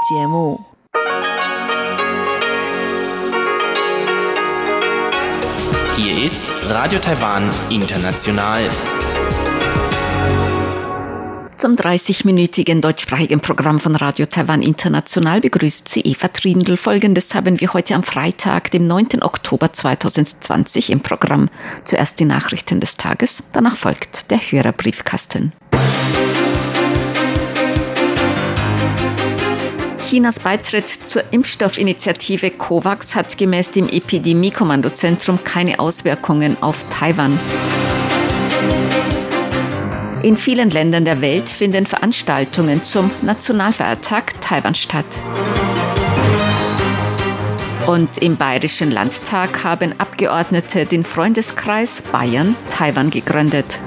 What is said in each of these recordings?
节目。Hier ist Radio Taiwan International. Zum 30-minütigen deutschsprachigen Programm von Radio Taiwan International begrüßt sie Eva Trindl. Folgendes haben wir heute am Freitag, dem 9. Oktober 2020 im Programm. Zuerst die Nachrichten des Tages, danach folgt der Hörerbriefkasten. Chinas Beitritt zur Impfstoffinitiative COVAX hat gemäß dem Epidemie-Kommandozentrum keine Auswirkungen auf Taiwan. In vielen Ländern der Welt finden Veranstaltungen zum Nationalfeiertag Taiwan statt. Und im Bayerischen Landtag haben Abgeordnete den Freundeskreis Bayern Taiwan gegründet.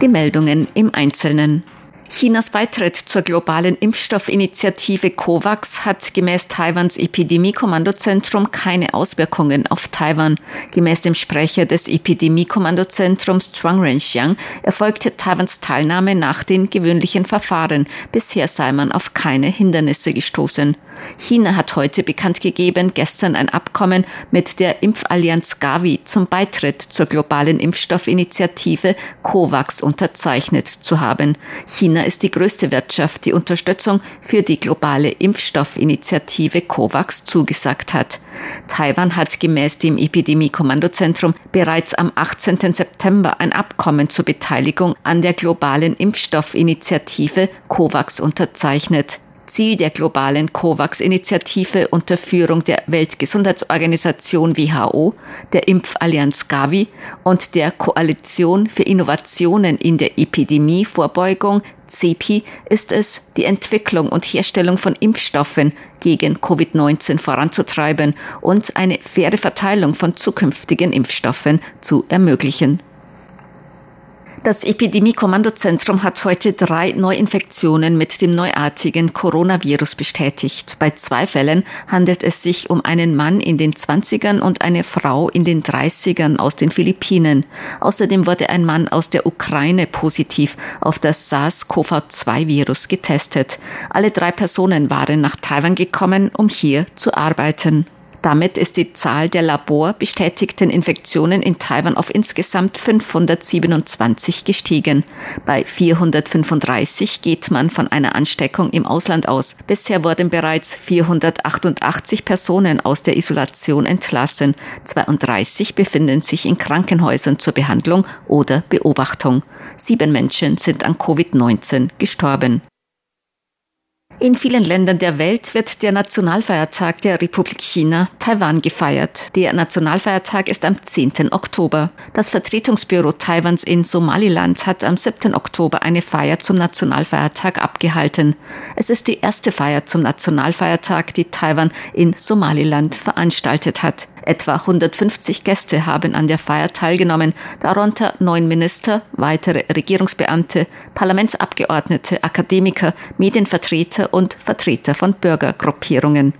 Die Meldungen im Einzelnen. Chinas Beitritt zur globalen Impfstoffinitiative COVAX hat gemäß Taiwans Epidemie-Kommandozentrum keine Auswirkungen auf Taiwan. Gemäß dem Sprecher des Epidemie-Kommandozentrums Zhuang Renxiang erfolgte Taiwans Teilnahme nach den gewöhnlichen Verfahren. Bisher sei man auf keine Hindernisse gestoßen. China hat heute bekannt gegeben, gestern ein Abkommen mit der Impfallianz Gavi zum Beitritt zur globalen Impfstoffinitiative COVAX unterzeichnet zu haben. China ist die größte Wirtschaft, die Unterstützung für die globale Impfstoffinitiative COVAX zugesagt hat. Taiwan hat gemäß dem Epidemie-Kommandozentrum bereits am 18. September ein Abkommen zur Beteiligung an der globalen Impfstoffinitiative COVAX unterzeichnet. Ziel der globalen COVAX-Initiative unter Führung der Weltgesundheitsorganisation WHO, der Impfallianz Gavi und der Koalition für Innovationen in der Epidemievorbeugung CEPI ist es, die Entwicklung und Herstellung von Impfstoffen gegen Covid-19 voranzutreiben und eine faire Verteilung von zukünftigen Impfstoffen zu ermöglichen. Das Epidemie-Kommandozentrum hat heute drei Neuinfektionen mit dem neuartigen Coronavirus bestätigt. Bei zwei Fällen handelt es sich um einen Mann in den 20ern und eine Frau in den 30ern aus den Philippinen. Außerdem wurde ein Mann aus der Ukraine positiv auf das SARS-CoV-2-Virus getestet. Alle drei Personen waren nach Taiwan gekommen, um hier zu arbeiten. Damit ist die Zahl der laborbestätigten Infektionen in Taiwan auf insgesamt 527 gestiegen. Bei 435 geht man von einer Ansteckung im Ausland aus. Bisher wurden bereits 488 Personen aus der Isolation entlassen. 32 befinden sich in Krankenhäusern zur Behandlung oder Beobachtung. Sieben Menschen sind an Covid-19 gestorben. In vielen Ländern der Welt wird der Nationalfeiertag der Republik China Taiwan gefeiert. Der Nationalfeiertag ist am 10. Oktober. Das Vertretungsbüro Taiwans in Somaliland hat am 7. Oktober eine Feier zum Nationalfeiertag abgehalten. Es ist die erste Feier zum Nationalfeiertag, die Taiwan in Somaliland veranstaltet hat. Etwa 150 Gäste haben an der Feier teilgenommen, darunter neun Minister, weitere Regierungsbeamte, Parlamentsabgeordnete, Akademiker, Medienvertreter und Vertreter von Bürgergruppierungen.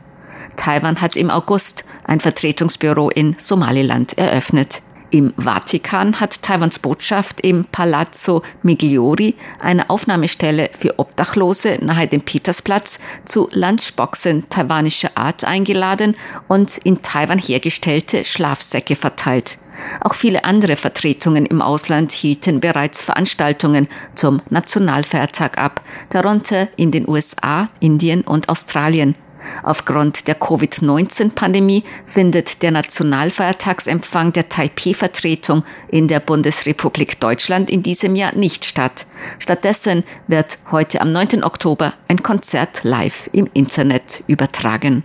Taiwan hat im August ein Vertretungsbüro in Somaliland eröffnet. Im Vatikan hat Taiwans Botschaft im Palazzo Migliori eine Aufnahmestelle für Obdachlose nahe dem Petersplatz zu Lunchboxen taiwanischer Art eingeladen und in Taiwan hergestellte Schlafsäcke verteilt. Auch viele andere Vertretungen im Ausland hielten bereits Veranstaltungen zum Nationalfeiertag ab, darunter in den USA, Indien und Australien. Aufgrund der Covid-19-Pandemie findet der Nationalfeiertagsempfang der Taipei-Vertretung in der Bundesrepublik Deutschland in diesem Jahr nicht statt. Stattdessen wird heute am 9. Oktober ein Konzert live im Internet übertragen.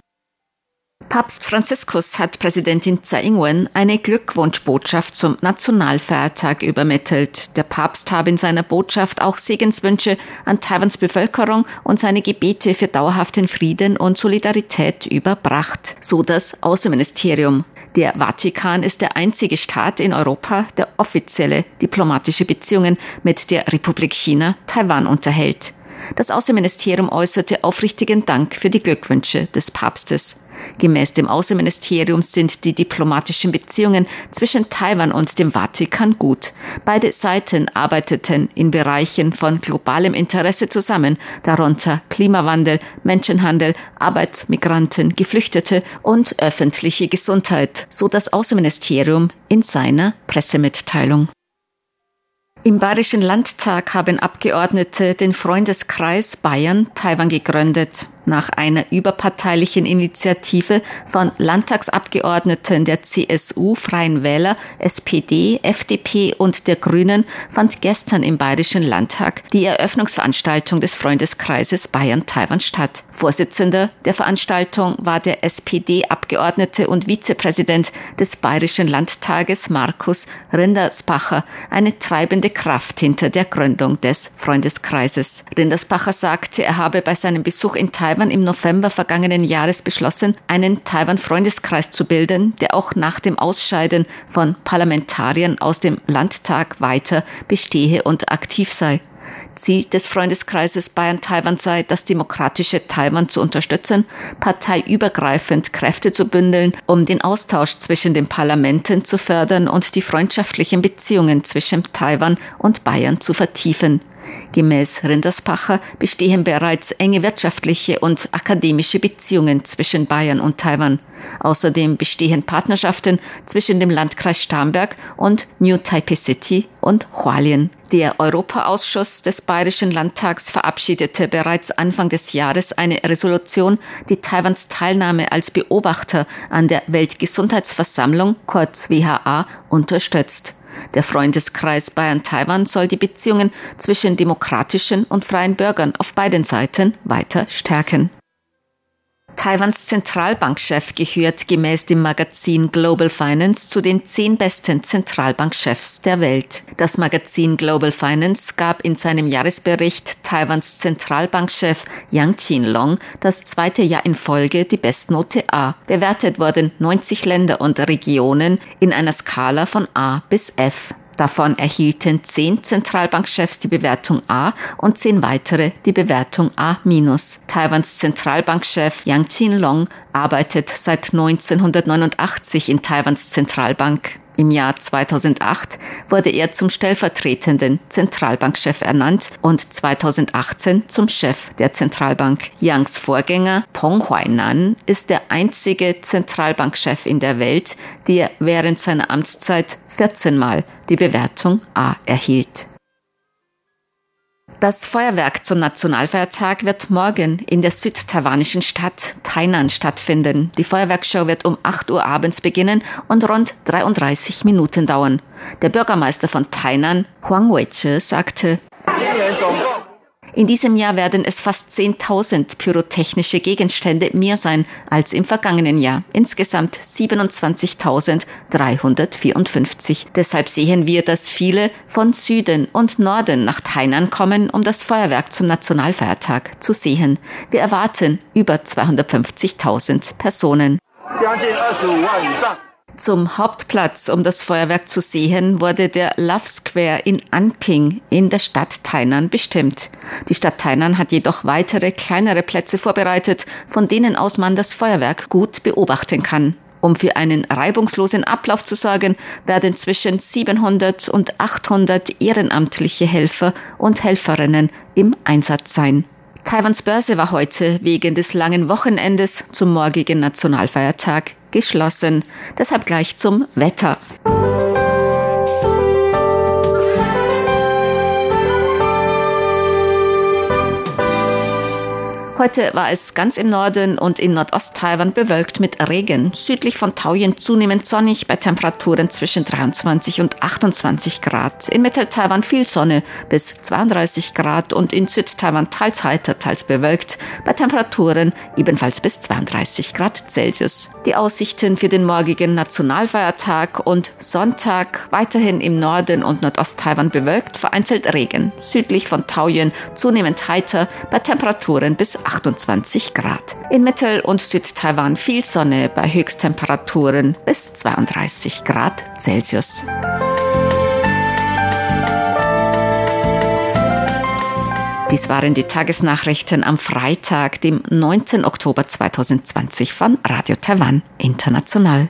Papst Franziskus hat Präsidentin Tsai Ing-wen eine Glückwunschbotschaft zum Nationalfeiertag übermittelt. Der Papst habe in seiner Botschaft auch Segenswünsche an Taiwans Bevölkerung und seine Gebete für dauerhaften Frieden und Solidarität überbracht, so das Außenministerium. Der Vatikan ist der einzige Staat in Europa, der offizielle diplomatische Beziehungen mit der Republik China Taiwan unterhält. Das Außenministerium äußerte aufrichtigen Dank für die Glückwünsche des Papstes. Gemäß dem Außenministerium sind die diplomatischen Beziehungen zwischen Taiwan und dem Vatikan gut. Beide Seiten arbeiteten in Bereichen von globalem Interesse zusammen, darunter Klimawandel, Menschenhandel, Arbeitsmigranten, Geflüchtete und öffentliche Gesundheit, so das Außenministerium in seiner Pressemitteilung. Im Bayerischen Landtag haben Abgeordnete den Freundeskreis Bayern Taiwan gegründet nach einer überparteilichen Initiative von Landtagsabgeordneten der CSU, Freien Wähler, SPD, FDP und der Grünen fand gestern im Bayerischen Landtag die Eröffnungsveranstaltung des Freundeskreises Bayern-Taiwan statt. Vorsitzender der Veranstaltung war der SPD-Abgeordnete und Vizepräsident des Bayerischen Landtages Markus Rindersbacher, eine treibende Kraft hinter der Gründung des Freundeskreises. Rindersbacher sagte, er habe bei seinem Besuch in Taiwan Taiwan im November vergangenen Jahres beschlossen, einen Taiwan-Freundeskreis zu bilden, der auch nach dem Ausscheiden von Parlamentariern aus dem Landtag weiter bestehe und aktiv sei. Ziel des Freundeskreises Bayern-Taiwan sei, das demokratische Taiwan zu unterstützen, parteiübergreifend Kräfte zu bündeln, um den Austausch zwischen den Parlamenten zu fördern und die freundschaftlichen Beziehungen zwischen Taiwan und Bayern zu vertiefen. Gemäß Rinderspacher bestehen bereits enge wirtschaftliche und akademische Beziehungen zwischen Bayern und Taiwan. Außerdem bestehen Partnerschaften zwischen dem Landkreis Starnberg und New Taipei City und Hualien. Der Europaausschuss des Bayerischen Landtags verabschiedete bereits Anfang des Jahres eine Resolution, die Taiwans Teilnahme als Beobachter an der Weltgesundheitsversammlung, kurz WHA, unterstützt. Der Freundeskreis Bayern-Taiwan soll die Beziehungen zwischen demokratischen und freien Bürgern auf beiden Seiten weiter stärken. Taiwans Zentralbankchef gehört gemäß dem Magazin Global Finance zu den zehn besten Zentralbankchefs der Welt. Das Magazin Global Finance gab in seinem Jahresbericht Taiwans Zentralbankchef Yang Qinlong das zweite Jahr in Folge die Bestnote A. Bewertet wurden 90 Länder und Regionen in einer Skala von A bis F. Davon erhielten zehn Zentralbankchefs die Bewertung A und zehn weitere die Bewertung A-. Taiwans Zentralbankchef Yang Qinlong arbeitet seit 1989 in Taiwans Zentralbank. Im Jahr 2008 wurde er zum stellvertretenden Zentralbankchef ernannt und 2018 zum Chef der Zentralbank. Yangs Vorgänger Peng Huainan ist der einzige Zentralbankchef in der Welt, der während seiner Amtszeit 14 Mal die Bewertung A erhielt. Das Feuerwerk zum Nationalfeiertag wird morgen in der südtaiwanischen Stadt Tainan stattfinden. Die Feuerwerkshow wird um 8 Uhr abends beginnen und rund 33 Minuten dauern. Der Bürgermeister von Tainan, Huang Weiche, sagte, in diesem Jahr werden es fast 10.000 pyrotechnische Gegenstände mehr sein als im vergangenen Jahr. Insgesamt 27.354. Deshalb sehen wir, dass viele von Süden und Norden nach Tainan kommen, um das Feuerwerk zum Nationalfeiertag zu sehen. Wir erwarten über 250.000 Personen. Zum Hauptplatz, um das Feuerwerk zu sehen, wurde der Love Square in Anping in der Stadt Tainan bestimmt. Die Stadt Tainan hat jedoch weitere kleinere Plätze vorbereitet, von denen aus man das Feuerwerk gut beobachten kann. Um für einen reibungslosen Ablauf zu sorgen, werden zwischen 700 und 800 ehrenamtliche Helfer und Helferinnen im Einsatz sein. Taiwans Börse war heute wegen des langen Wochenendes zum morgigen Nationalfeiertag geschlossen. Deshalb gleich zum Wetter. Heute war es ganz im Norden und in Nordost-Taiwan bewölkt mit Regen. Südlich von Taoyuan zunehmend sonnig bei Temperaturen zwischen 23 und 28 Grad. In Mittel-Taiwan viel Sonne bis 32 Grad und in Süd-Taiwan teils heiter, teils bewölkt bei Temperaturen ebenfalls bis 32 Grad Celsius. Die Aussichten für den morgigen Nationalfeiertag und Sonntag weiterhin im Norden und Nordost-Taiwan bewölkt, vereinzelt Regen. Südlich von Taoyuan zunehmend heiter bei Temperaturen bis 28 Grad. In Mittel- und Südtaiwan viel Sonne bei Höchsttemperaturen bis 32 Grad Dies waren die Tagesnachrichten am Freitag, dem 19. Oktober 2020 von Radio Taiwan International.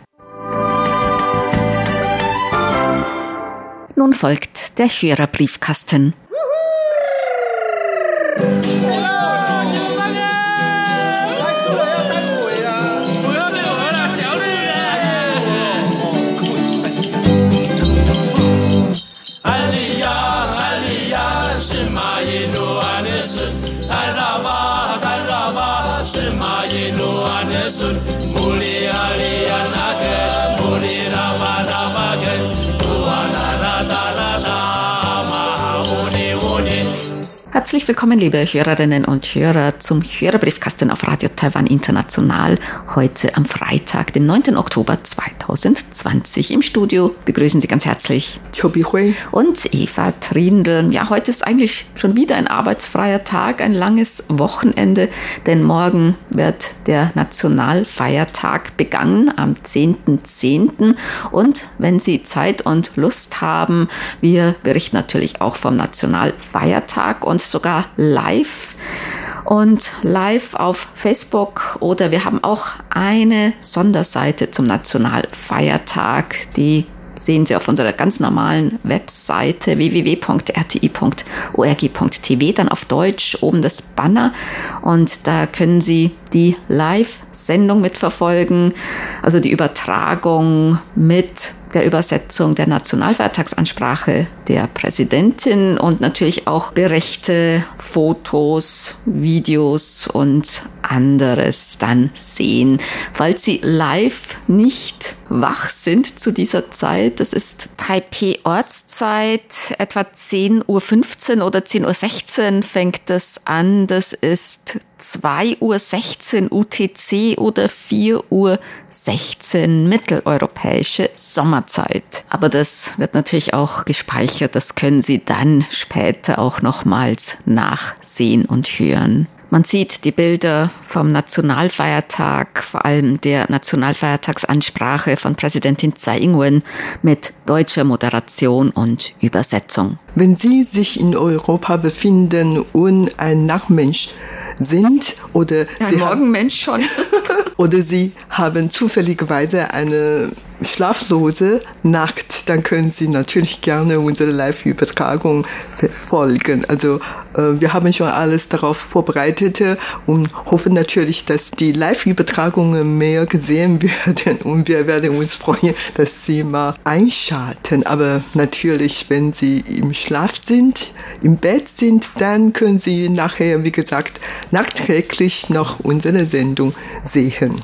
Nun folgt der Hörerbriefkasten. shemaye no anesun muli aliyana ke muli rama rama ke tuana rata rata maha uni uni Herzlich willkommen, liebe Hörerinnen und Hörer, zum Hörerbriefkasten auf Radio Taiwan International. Heute am Freitag, dem 9. Oktober 2020. Im Studio begrüßen Sie ganz herzlich Chobi Hui und Eva Trindl. Ja, heute ist eigentlich schon wieder ein arbeitsfreier Tag, ein langes Wochenende, denn morgen wird der Nationalfeiertag begangen am 10.10. .10. Und wenn Sie Zeit und Lust haben, wir berichten natürlich auch vom Nationalfeiertag und sogar live und live auf Facebook oder wir haben auch eine Sonderseite zum Nationalfeiertag, die sehen Sie auf unserer ganz normalen Webseite www.rti.org.tv, dann auf Deutsch oben das Banner und da können Sie die Live-Sendung mitverfolgen, also die Übertragung mit der Übersetzung der Nationalfeiertagsansprache der Präsidentin und natürlich auch Berichte, Fotos, Videos und anderes dann sehen. Falls Sie live nicht wach sind zu dieser Zeit, das ist Taipei-Ortszeit, etwa 10.15 Uhr oder 10.16 Uhr fängt das an. Das ist 2.16 Uhr UTC oder 4.16 Uhr mitteleuropäische Sommerzeit. Aber das wird natürlich auch gespeichert. Das können Sie dann später auch nochmals nachsehen und hören. Man sieht die Bilder vom Nationalfeiertag, vor allem der Nationalfeiertagsansprache von Präsidentin Tsai Ing-wen mit deutscher Moderation und Übersetzung. Wenn Sie sich in Europa befinden und ein Nachmensch sind oder ein Sie Morgenmensch schon oder Sie haben zufälligerweise eine schlaflose Nacht, dann können Sie natürlich gerne unsere Live-Übertragung verfolgen. Also wir haben schon alles darauf vorbereitet und hoffen natürlich, dass die Live-Übertragungen mehr gesehen werden und wir werden uns freuen, dass Sie mal einschalten. Aber natürlich, wenn Sie im Schlaf sind, im Bett sind, dann können Sie nachher, wie gesagt, nachträglich noch unsere Sendung sehen.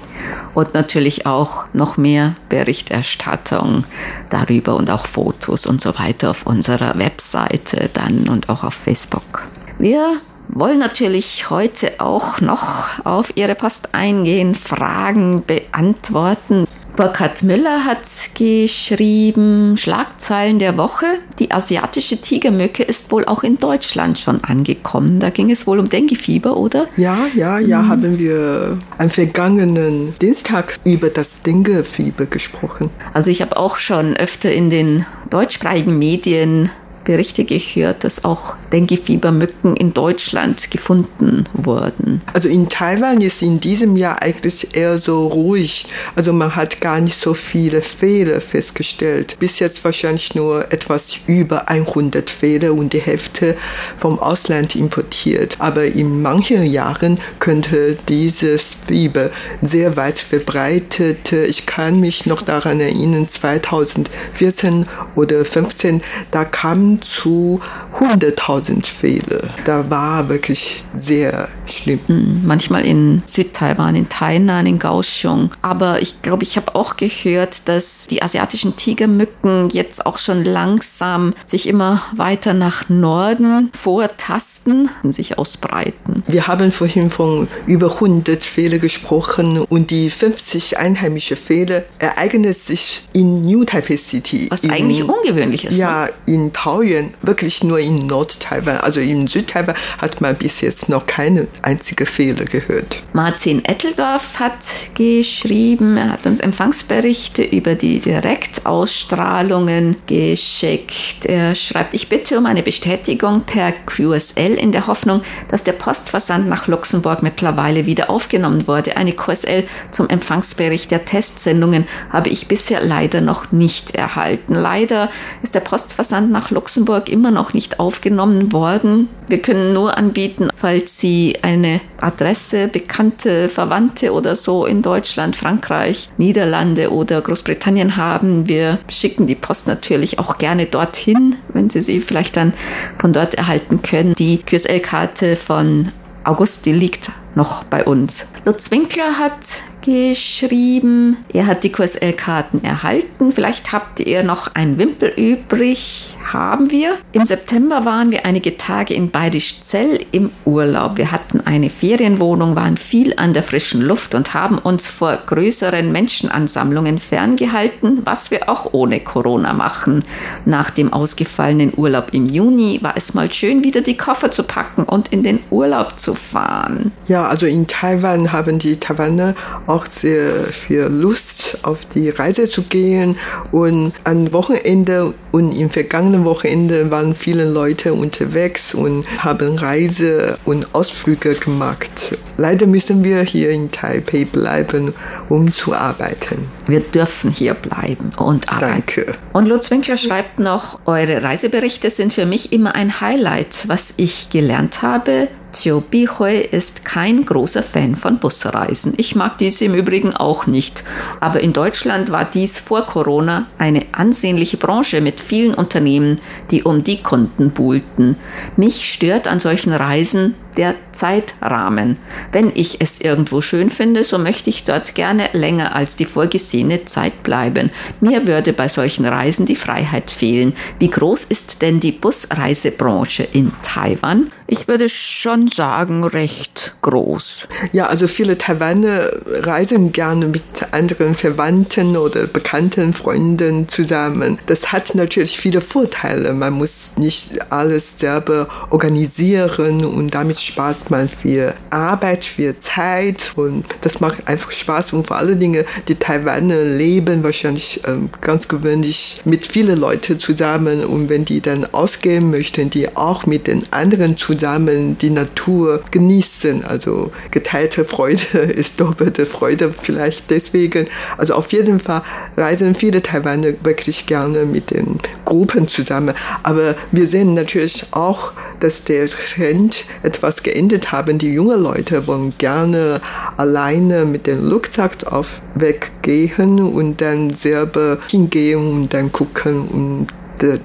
Und natürlich auch noch mehr Berichterstattung darüber und auch Fotos und so weiter auf unserer Webseite dann und auch auf Facebook. Wir wollen natürlich heute auch noch auf Ihre Post eingehen, Fragen beantworten. Burkhard Müller hat geschrieben, Schlagzeilen der Woche. Die asiatische Tigermücke ist wohl auch in Deutschland schon angekommen. Da ging es wohl um Denguefieber, oder? Ja, ja, ja, mhm. haben wir am vergangenen Dienstag über das Denguefieber gesprochen. Also ich habe auch schon öfter in den deutschsprachigen Medien Berichte gehört, dass auch Dengue-Fiebermücken in Deutschland gefunden wurden. Also in Taiwan ist in diesem Jahr eigentlich eher so ruhig. Also man hat gar nicht so viele Fälle festgestellt. Bis jetzt wahrscheinlich nur etwas über 100 Fälle und die Hälfte vom Ausland importiert. Aber in manchen Jahren könnte dieses Fieber sehr weit verbreitet. Ich kann mich noch daran erinnern, 2014 oder 2015, da kam zu 100.000 Fälle. Da war wirklich sehr schlimm. Hm, manchmal in Südtaiwan, in Tainan, in Kaohsiung. Aber ich glaube, ich habe auch gehört, dass die asiatischen Tigermücken jetzt auch schon langsam sich immer weiter nach Norden vortasten und sich ausbreiten. Wir haben vorhin von über 100 Fälle gesprochen und die 50 einheimische Fälle ereignen sich in New Taipei City. Was in, eigentlich ungewöhnlich ist. Ja, ne? in Taoyuan, wirklich nur in Nord-Taiwan. Also in Südtaiwan hat man bis jetzt noch keine einzige Fehler gehört. Martin Etteldorf hat geschrieben, er hat uns Empfangsberichte über die Direktausstrahlungen geschickt. Er schreibt, ich bitte um eine Bestätigung per QSL in der Hoffnung, dass der Postversand nach Luxemburg mittlerweile wieder aufgenommen wurde. Eine QSL zum Empfangsbericht der Testsendungen habe ich bisher leider noch nicht erhalten. Leider ist der Postversand nach Luxemburg immer noch nicht aufgenommen worden. Wir können nur anbieten, falls Sie eine Adresse, Bekannte, Verwandte oder so in Deutschland, Frankreich, Niederlande oder Großbritannien haben. Wir schicken die Post natürlich auch gerne dorthin, wenn Sie sie vielleicht dann von dort erhalten können. Die QSL-Karte von August, die liegt noch bei uns. Lutz Winkler hat geschrieben, er hat die QSL-Karten erhalten. Vielleicht habt ihr noch ein Wimpel übrig. Haben wir. Im September waren wir einige Tage in Bayerischzell im Urlaub. Wir hatten eine Ferienwohnung, waren viel an der frischen Luft und haben uns vor größeren Menschenansammlungen ferngehalten, was wir auch ohne Corona machen. Nach dem ausgefallenen Urlaub im Juni war es mal schön, wieder die Koffer zu packen und in den Urlaub zu fahren. Ja, also in Taiwan haben die Taiwaner auch sehr viel Lust, auf die Reise zu gehen. Und am Wochenende und im vergangenen Wochenende waren viele Leute unterwegs und haben Reise und Ausflüge gemacht. Leider müssen wir hier in Taipei bleiben, um zu arbeiten. Wir dürfen hier bleiben und arbeiten. Danke. Und Lutz Winkler schreibt noch, eure Reiseberichte sind für mich immer ein Highlight. Was ich gelernt habe, Chiu Bihui ist kein großer Fan von Busreisen. Ich mag dies im Übrigen auch nicht. Aber in Deutschland war dies vor Corona eine ansehnliche Branche mit vielen Unternehmen, die um die Kunden buhlten. Mich stört an solchen Reisen der Zeitrahmen. Wenn ich es irgendwo schön finde, so möchte ich dort gerne länger als die vorgesehene Zeit bleiben. Mir würde bei solchen Reisen die Freiheit fehlen. Wie groß ist denn die Busreisebranche in Taiwan? Ich würde schon sagen, recht groß. Ja, also viele Taiwaner reisen gerne mit anderen Verwandten oder bekannten Freunden zusammen. Das hat natürlich viele Vorteile. Man muss nicht alles selber organisieren und damit spart man viel Arbeit, viel Zeit und das macht einfach Spaß. Und vor allen Dingen, die Taiwaner leben wahrscheinlich ähm, ganz gewöhnlich mit vielen Leuten zusammen und wenn die dann ausgehen möchten, die auch mit den anderen zusammen die Natur genießen. Also geteilte Freude ist doppelte Freude vielleicht deswegen. Also auf jeden Fall reisen viele Taiwaner wirklich gerne mit den Gruppen zusammen. Aber wir sehen natürlich auch, dass der Trend etwas geändert haben. Die jungen Leute wollen gerne alleine mit dem Rucksack auf weggehen und dann selber hingehen und dann gucken und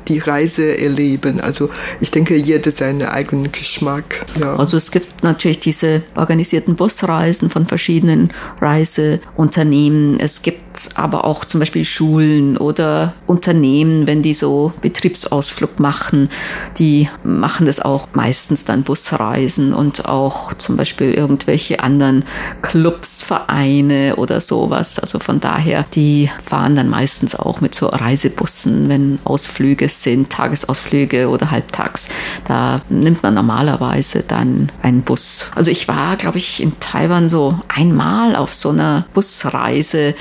die Reise erleben. Also ich denke, jeder seinen eigenen Geschmack. Ja. Also es gibt natürlich diese organisierten Busreisen von verschiedenen Reiseunternehmen. Es gibt aber auch zum Beispiel Schulen oder Unternehmen, wenn die so Betriebsausflug machen, die machen das auch meistens dann Busreisen und auch zum Beispiel irgendwelche anderen Clubs, Vereine oder sowas. Also von daher, die fahren dann meistens auch mit so Reisebussen, wenn Ausflüge Ausflüge sind, Tagesausflüge oder halbtags. Da nimmt man normalerweise dann einen Bus. Also ich war, glaube ich, in Taiwan so einmal auf so einer Busreise,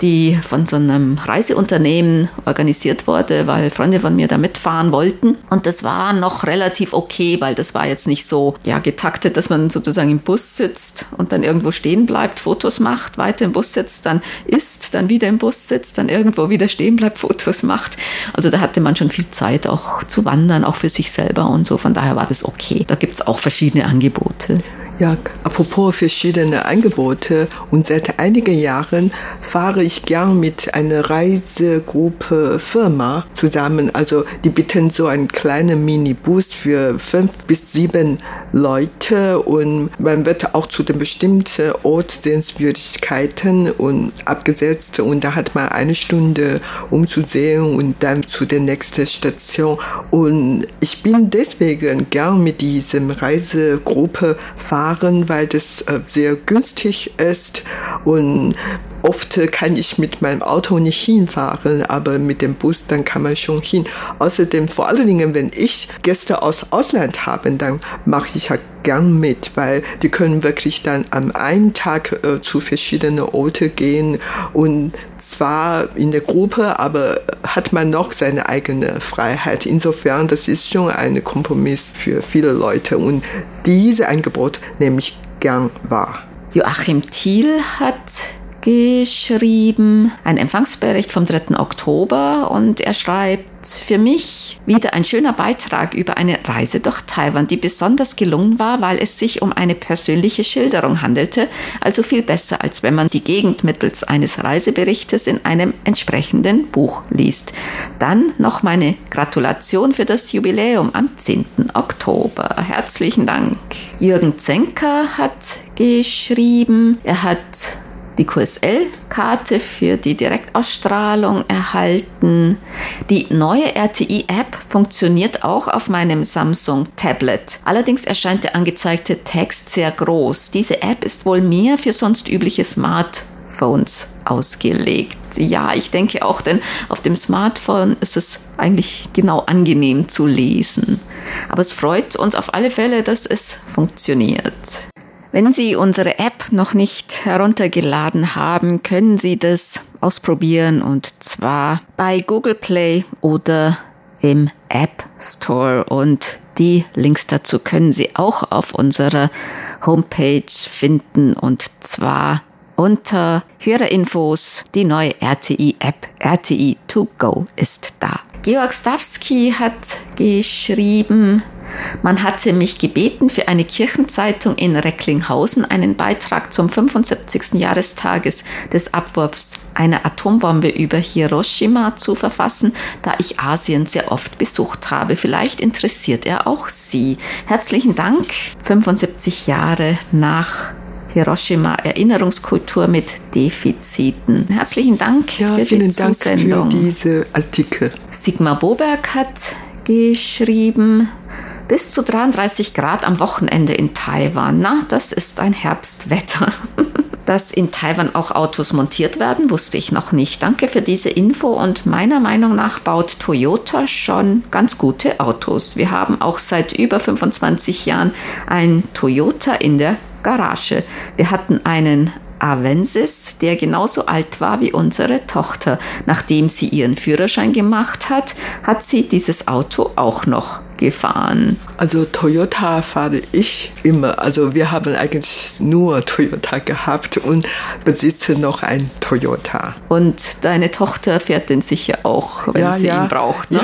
die von so einem Reiseunternehmen organisiert wurde, weil Freunde von mir da mitfahren wollten. Und das war noch relativ okay, weil das war jetzt nicht so ja, getaktet, dass man sozusagen im Bus sitzt und dann irgendwo stehen bleibt, Fotos macht, weiter im Bus sitzt, dann isst, dann wieder im Bus sitzt, dann irgendwo wieder stehen bleibt, Fotos macht. Also da hatte man schon viel Zeit auch zu wandern, auch für sich selber und so. Von daher war das okay. Da gibt es auch verschiedene Angebote. Ja, apropos verschiedene Angebote und seit einigen Jahren fahre ich gern mit einer Reisegruppe Firma zusammen. Also die bieten so einen kleinen Minibus für fünf bis sieben Leute und man wird auch zu den bestimmten Ortssehenswürdigkeiten und abgesetzt und da hat man eine Stunde umzusehen und dann zu der nächsten Station. Und ich bin deswegen gern mit diesem Reisegruppe fahren, weil das äh, sehr günstig ist und oft kann ich mit meinem Auto nicht hinfahren, aber mit dem Bus, dann kann man schon hin. Außerdem, vor allen Dingen, wenn ich Gäste aus Ausland habe, dann mache ich ja gern mit, weil die können wirklich dann am einen Tag äh, zu verschiedenen Orten gehen und zwar in der Gruppe, aber hat man noch seine eigene Freiheit. Insofern, das ist schon ein Kompromiss für viele Leute und diese Angebot nehme ich gern wahr. Joachim Thiel hat geschrieben, ein Empfangsbericht vom 3. Oktober und er schreibt, für mich wieder ein schöner Beitrag über eine Reise durch Taiwan, die besonders gelungen war, weil es sich um eine persönliche Schilderung handelte, also viel besser, als wenn man die Gegend mittels eines Reiseberichtes in einem entsprechenden Buch liest. Dann noch meine Gratulation für das Jubiläum am 10. Oktober. Herzlichen Dank. Jürgen Zenker hat geschrieben, er hat die QSL-Karte für die Direktausstrahlung erhalten. Die neue RTI-App funktioniert auch auf meinem Samsung Tablet. Allerdings erscheint der angezeigte Text sehr groß. Diese App ist wohl mehr für sonst übliche Smartphones ausgelegt. Ja, ich denke auch, denn auf dem Smartphone ist es eigentlich genau angenehm zu lesen. Aber es freut uns auf alle Fälle, dass es funktioniert. Wenn Sie unsere App noch nicht heruntergeladen haben, können Sie das ausprobieren und zwar bei Google Play oder im App Store und die Links dazu können Sie auch auf unserer Homepage finden und zwar unter Hörerinfos die neue RTI-App RTI 2 Go ist da. Georg Stawski hat geschrieben, man hatte mich gebeten, für eine Kirchenzeitung in Recklinghausen einen Beitrag zum 75. Jahrestages des Abwurfs einer Atombombe über Hiroshima zu verfassen, da ich Asien sehr oft besucht habe. Vielleicht interessiert er auch Sie. Herzlichen Dank. 75 Jahre nach Hiroshima Erinnerungskultur mit Defiziten. Herzlichen Dank ja, für vielen die Dank Zusendung. für diese Artikel. Sigmar Boberg hat geschrieben, bis zu 33 Grad am Wochenende in Taiwan. Na, das ist ein Herbstwetter. Dass in Taiwan auch Autos montiert werden, wusste ich noch nicht. Danke für diese Info und meiner Meinung nach baut Toyota schon ganz gute Autos. Wir haben auch seit über 25 Jahren ein Toyota in der Garage. Wir hatten einen Avensis, der genauso alt war wie unsere Tochter. Nachdem sie ihren Führerschein gemacht hat, hat sie dieses Auto auch noch gefahren. Also Toyota fahre ich immer. Also wir haben eigentlich nur Toyota gehabt und besitzen noch ein Toyota. Und deine Tochter fährt den sicher auch, wenn ja, sie ja, ihn braucht. Ne?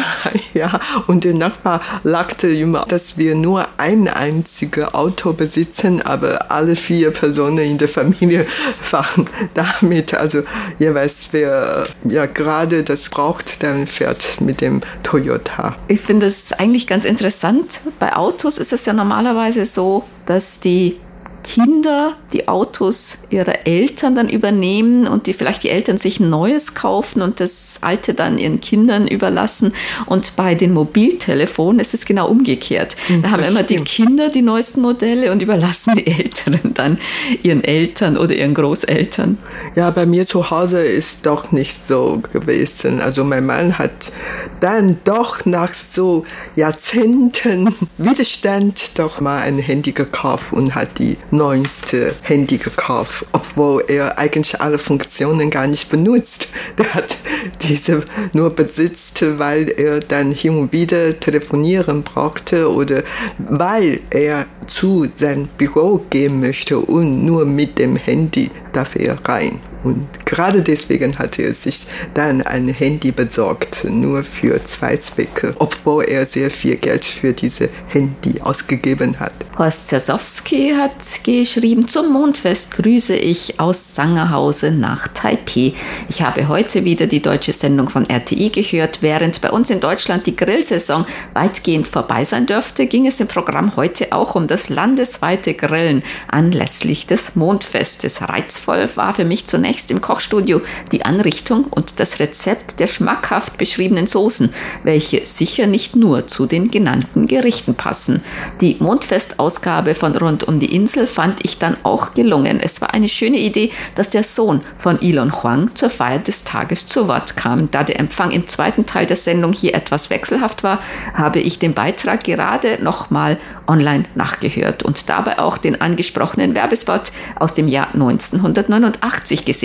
Ja, ja, und der Nachbar lagte immer, dass wir nur ein einziges Auto besitzen, aber alle vier Personen in der Familie fahren damit. Also jeweils wer ja gerade das braucht, dann fährt mit dem Toyota. Ich finde es eigentlich ganz interessant. Bei Autos ist es ja normalerweise so, dass die Kinder die Autos ihrer Eltern dann übernehmen und die vielleicht die Eltern sich ein neues kaufen und das alte dann ihren Kindern überlassen. Und bei den Mobiltelefonen ist es genau umgekehrt. Da haben immer die. Kinder die neuesten Modelle und überlassen die Älteren dann ihren Eltern oder ihren Großeltern. Ja, bei mir zu Hause ist doch nicht so gewesen. Also mein Mann hat dann doch nach so Jahrzehnten Widerstand doch mal ein Handy gekauft und hat die neueste Handy gekauft, obwohl er eigentlich alle Funktionen gar nicht benutzt. Der hat diese nur besitzt, weil er dann hin und wieder telefonieren brauchte oder weil er zu seinem Büro gehen möchte und nur mit dem Handy darf er rein. Und gerade deswegen hat er sich dann ein Handy besorgt, nur für zwei Zwecke, obwohl er sehr viel Geld für diese Handy ausgegeben hat. Horst Zersowski hat geschrieben, zum Mondfest grüße ich aus Sangerhause nach Taipei. Ich habe heute wieder die deutsche Sendung von RTI gehört. Während bei uns in Deutschland die Grillsaison weitgehend vorbei sein dürfte, ging es im Programm heute auch um das landesweite Grillen anlässlich des Mondfestes. Reizvoll war für mich zunächst im Kochstudio die Anrichtung und das Rezept der schmackhaft beschriebenen Soßen, welche sicher nicht nur zu den genannten Gerichten passen. Die Mondfestausgabe von Rund um die Insel fand ich dann auch gelungen. Es war eine schöne Idee, dass der Sohn von Elon Huang zur Feier des Tages zu Wort kam. Da der Empfang im zweiten Teil der Sendung hier etwas wechselhaft war, habe ich den Beitrag gerade nochmal online nachgehört und dabei auch den angesprochenen Werbespot aus dem Jahr 1989 gesehen.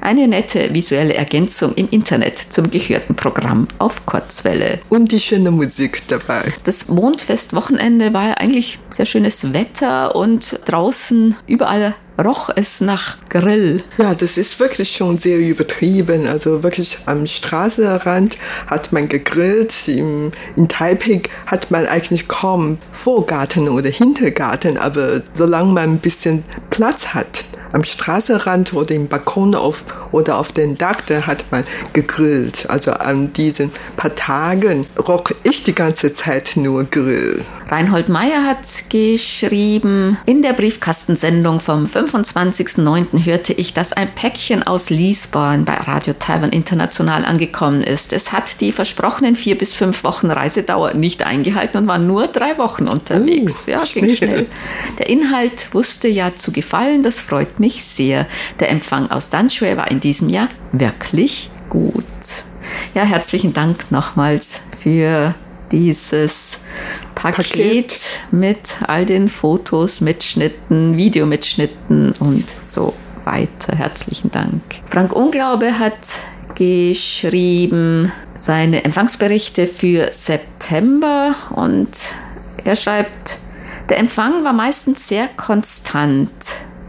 Eine nette visuelle Ergänzung im Internet zum gehörten Programm auf Kurzwelle. Und die schöne Musik dabei. Das Mondfestwochenende war ja eigentlich sehr schönes Wetter und draußen überall roch es nach Grill. Ja, das ist wirklich schon sehr übertrieben. Also wirklich am Straßenrand hat man gegrillt. Im, in Taipei hat man eigentlich kaum Vorgarten oder Hintergarten, aber solange man ein bisschen Platz hat, am Straßenrand oder im Balkon auf, oder auf den Dach, da hat man gegrillt. Also an diesen paar Tagen roch ich die ganze Zeit nur Grill. Reinhold Meyer hat geschrieben, in der Briefkastensendung vom 25.09. hörte ich, dass ein Päckchen aus Liesborn bei Radio Taiwan International angekommen ist. Es hat die versprochenen vier bis fünf Wochen Reisedauer nicht eingehalten und war nur drei Wochen unterwegs. Uh, ja, ging schnell. Der Inhalt wusste ja zu gefallen, das freut mich sehr. Der Empfang aus Danshui war in diesem Jahr wirklich gut. Ja, herzlichen Dank nochmals für dieses Paket, mit all den Fotos, Mitschnitten, Videomitschnitten und so weiter. Herzlichen Dank. Frank Unglaube hat geschrieben seine Empfangsberichte für September und er schreibt, der Empfang war meistens sehr konstant.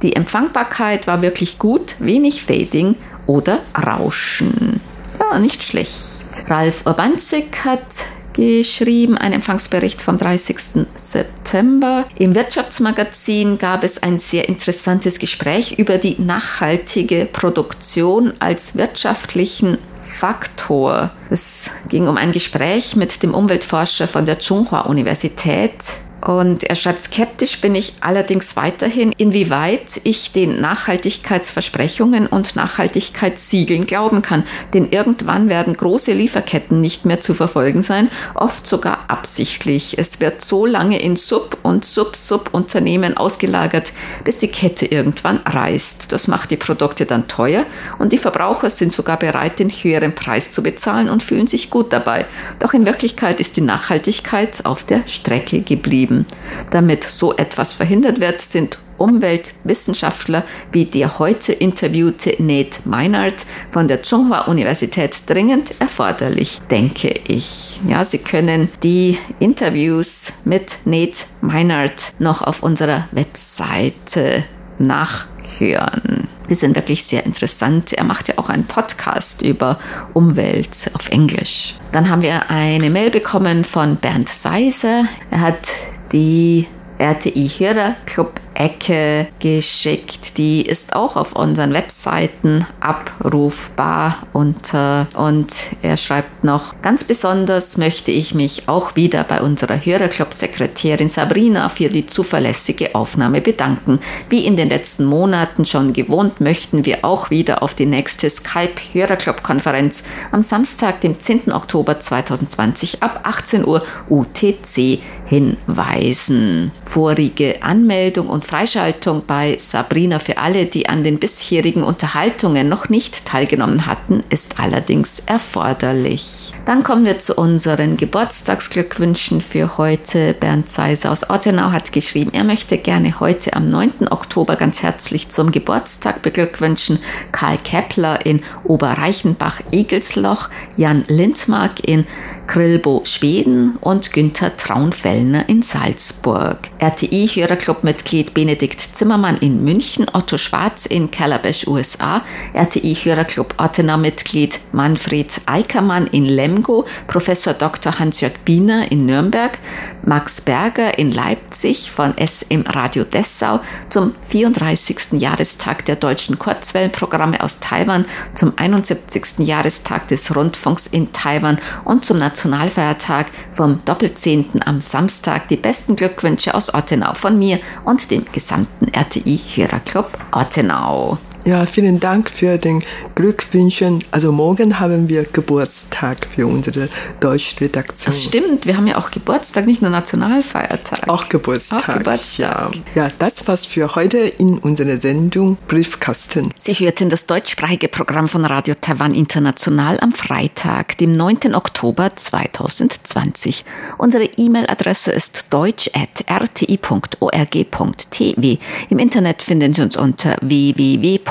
Die Empfangbarkeit war wirklich gut, wenig Fading oder Rauschen. Ja, nicht schlecht. Ralf Urbanzik hat geschrieben, ein Empfangsbericht vom 30. September. Im Wirtschaftsmagazin gab es ein sehr interessantes Gespräch über die nachhaltige Produktion als wirtschaftlichen Faktor. Es ging um ein Gespräch mit dem Umweltforscher von der Tsinghua Universität, und er schreibt, skeptisch bin ich allerdings weiterhin, inwieweit ich den Nachhaltigkeitsversprechungen und Nachhaltigkeitssiegeln glauben kann. Denn irgendwann werden große Lieferketten nicht mehr zu verfolgen sein, oft sogar absichtlich. Es wird so lange in Sub- und Sub-Sub-Unternehmen ausgelagert, bis die Kette irgendwann reißt. Das macht die Produkte dann teuer und die Verbraucher sind sogar bereit, den höheren Preis zu bezahlen und fühlen sich gut dabei. Doch in Wirklichkeit ist die Nachhaltigkeit auf der Strecke geblieben geben. Damit so etwas verhindert wird, sind Umweltwissenschaftler wie der heute interviewte Nate Meinert von der Tsinghua Universität dringend erforderlich, denke ich. Ja, Sie können die Interviews mit Nate Meinert noch auf unserer Webseite nachhören. Die sind wirklich sehr interessant. Er macht ja auch einen Podcast über Umwelt auf Englisch. Dann haben wir eine Mail bekommen von Bernd Seiser. Er hat die RTI Hörerclub Ecke geschickt. Die ist auch auf unseren Webseiten abrufbar unter und er schreibt noch, ganz besonders möchte ich mich auch wieder bei unserer Hörerclub-Sekretärin Sabrina für die zuverlässige Aufnahme bedanken. Wie in den letzten Monaten schon gewohnt, möchten wir auch wieder auf die nächste Skype-Hörerclub-Konferenz am Samstag, dem 10. Oktober 2020 ab 18 Uhr UTC hinweisen. Vorige Anmeldung und Freischaltung bei Sabrina für alle, die an den bisherigen Unterhaltungen noch nicht teilgenommen hatten, ist allerdings erforderlich. Dann kommen wir zu unseren Geburtstagsglückwünschen für heute. Bernd Seiser aus Ottenau hat geschrieben, er möchte gerne heute am 9. Oktober ganz herzlich zum Geburtstag beglückwünschen Karl Kepler in Oberreichenbach-Egelsloch, Jan Lindmark in Krillbo, Schweden und Günther Traunfellner in Salzburg. RTI-Hörerclub-Mitglied Benedikt Zimmermann in München, Otto Schwarz in Calabash, USA, RTI-Hörerclub Ottenau-Mitglied Manfred Eickermann in Lemgo, Professor Dr. Hans-Jörg Biener in Nürnberg, Max Berger in Leipzig von SM Radio Dessau zum 34. Jahrestag der deutschen Kurzwellenprogramme aus Taiwan, zum 71. Jahrestag des Rundfunks in Taiwan und zum National Nationalfeiertag vom Doppelzehnten am Samstag die besten Glückwünsche aus Ottenau von mir und dem gesamten RTI Hörerclub Ottenau. Ja, vielen Dank für den Glückwünschen. Also morgen haben wir Geburtstag für unsere Deutschredaktion. Das stimmt, wir haben ja auch Geburtstag, nicht nur Nationalfeiertag. Auch Geburtstag. Auch Geburtstag. Ja. ja, das war's für heute in unserer Sendung Briefkasten. Sie hörten das deutschsprachige Programm von Radio Taiwan International am Freitag, dem 9. Oktober 2020. Unsere E-Mail-Adresse ist deutsch.rti.org.tv. Im Internet finden Sie uns unter www